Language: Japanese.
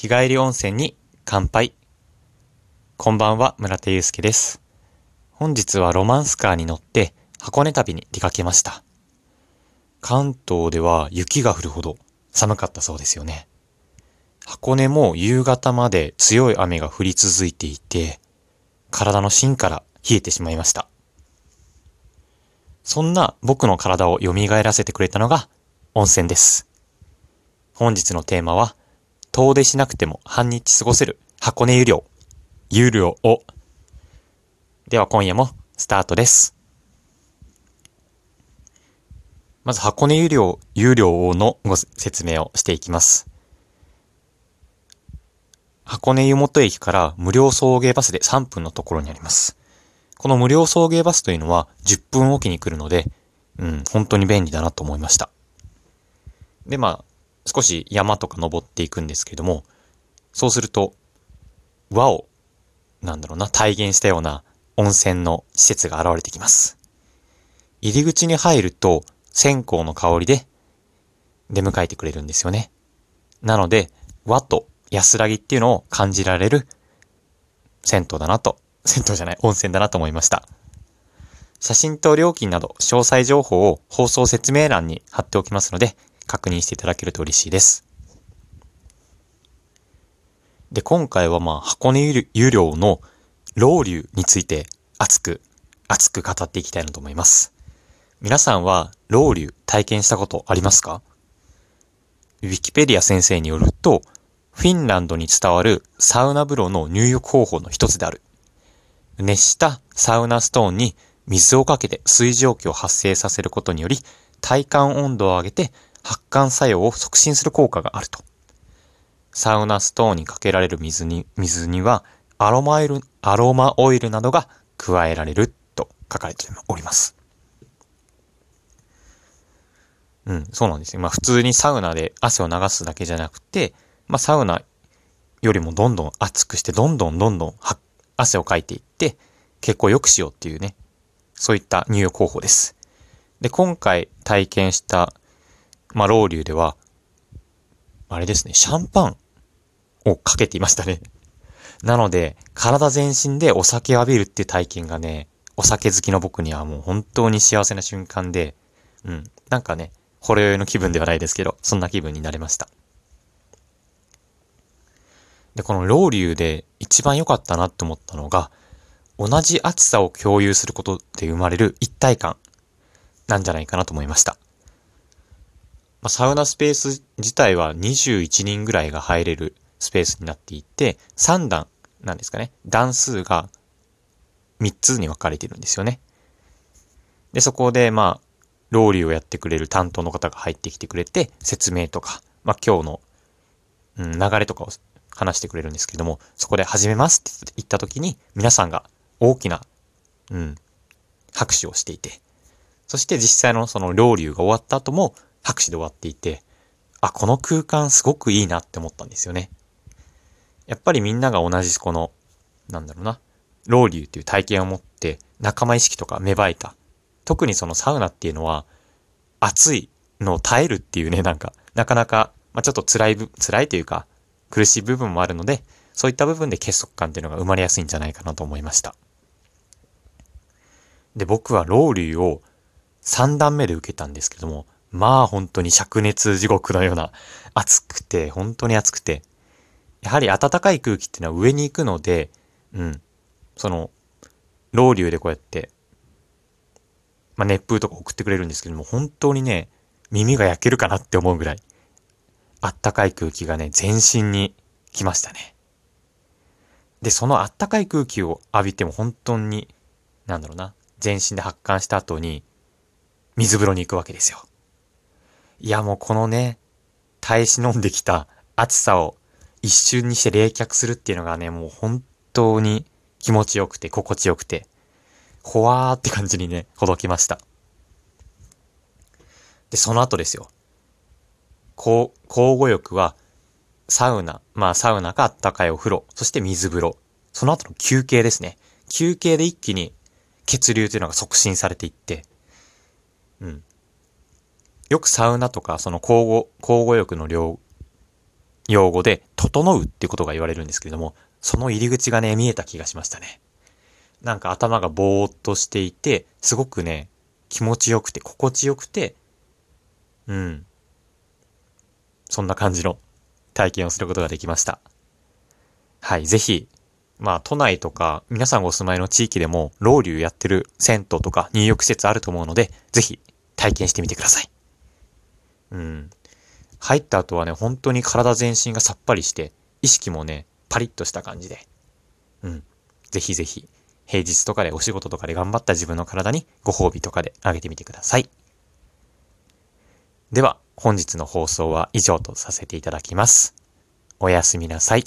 日帰り温泉に乾杯。こんばんは、村田祐介です。本日はロマンスカーに乗って箱根旅に出かけました。関東では雪が降るほど寒かったそうですよね。箱根も夕方まで強い雨が降り続いていて、体の芯から冷えてしまいました。そんな僕の体を蘇らせてくれたのが温泉です。本日のテーマは、遠出しなくても半日過ごせる箱根湯量。湯量を。では今夜もスタートです。まず箱根湯量、湯量のご説明をしていきます。箱根湯本駅から無料送迎バスで3分のところにあります。この無料送迎バスというのは10分おきに来るので、うん、本当に便利だなと思いました。で、まあ、少し山とか登っていくんですけども、そうすると、和を、なんだろうな、体現したような温泉の施設が現れてきます。入り口に入ると、線香の香りで出迎えてくれるんですよね。なので、和と安らぎっていうのを感じられる銭湯だなと、銭湯じゃない、温泉だなと思いました。写真と料金など詳細情報を放送説明欄に貼っておきますので、確認していただけると嬉しいです。で、今回はまあ、箱根湯量の老流について熱く、熱く語っていきたいなと思います。皆さんは老流体験したことありますか？ウィキペディア先生によると、フィンランドに伝わるサウナ風呂の入浴方法の一つである。熱したサウナストーンに水をかけて水蒸気を発生させることにより、体感温度を上げて発汗作用を促進する効果があると。サウナストーンにかけられる水に、水にはアロマオイル、アロマオイルなどが加えられると書かれております。うん、そうなんですよ。まあ普通にサウナで汗を流すだけじゃなくて、まあサウナよりもどんどん熱くして、どんどんどんどん汗をかいていって、血行良くしようっていうね、そういった入浴方法です。で、今回体験したまあ、老流では、あれですね、シャンパンをかけていましたね。なので、体全身でお酒を浴びるっていう体験がね、お酒好きの僕にはもう本当に幸せな瞬間で、うん、なんかね、ほろ酔いの気分ではないですけど、そんな気分になれました。で、この老流で一番良かったなって思ったのが、同じ暑さを共有することで生まれる一体感なんじゃないかなと思いました。まあ、サウナスペース自体は21人ぐらいが入れるスペースになっていて、3段なんですかね。段数が3つに分かれてるんですよね。で、そこで、まあ、ローリーをやってくれる担当の方が入ってきてくれて、説明とか、まあ、今日の、うん、流れとかを話してくれるんですけれども、そこで始めますって言った時に、皆さんが大きな、うん、拍手をしていて、そして実際のそのロウリュが終わった後も、拍手で終わっていて、あ、この空間すごくいいなって思ったんですよね。やっぱりみんなが同じこの、なんだろうな、ロウリュっていう体験を持って仲間意識とか芽生えた。特にそのサウナっていうのは、暑いのを耐えるっていうね、なんか、なかなか、まあ、ちょっと辛いぶ、辛いというか、苦しい部分もあるので、そういった部分で結束感っていうのが生まれやすいんじゃないかなと思いました。で、僕はロウリュを3段目で受けたんですけども、まあ本当に灼熱地獄のような暑くて、本当に暑くて、やはり暖かい空気っていうのは上に行くので、うん、その、ロウリュでこうやって、まあ熱風とか送ってくれるんですけども、本当にね、耳が焼けるかなって思うぐらい、あったかい空気がね、全身に来ましたね。で、そのあったかい空気を浴びても本当に、なんだろうな、全身で発汗した後に、水風呂に行くわけですよ。いやもうこのね、耐え忍んできた暑さを一瞬にして冷却するっていうのがね、もう本当に気持ちよくて心地よくて、ほわーって感じにね、ほどきました。で、その後ですよ。こう交互浴は、サウナ、まあサウナかあったかいお風呂、そして水風呂。その後の休憩ですね。休憩で一気に血流というのが促進されていって、うん。よくサウナとか、その交互、交互浴の量、用語で、整うってことが言われるんですけれども、その入り口がね、見えた気がしましたね。なんか頭がぼーっとしていて、すごくね、気持ちよくて、心地よくて、うん。そんな感じの体験をすることができました。はい、ぜひ、まあ、都内とか、皆さんがお住まいの地域でも、ロウリュやってる銭湯とか入浴施設あると思うので、ぜひ体験してみてください。うん。入った後はね、本当に体全身がさっぱりして、意識もね、パリッとした感じで。うん。ぜひぜひ、平日とかでお仕事とかで頑張った自分の体にご褒美とかであげてみてください。では、本日の放送は以上とさせていただきます。おやすみなさい。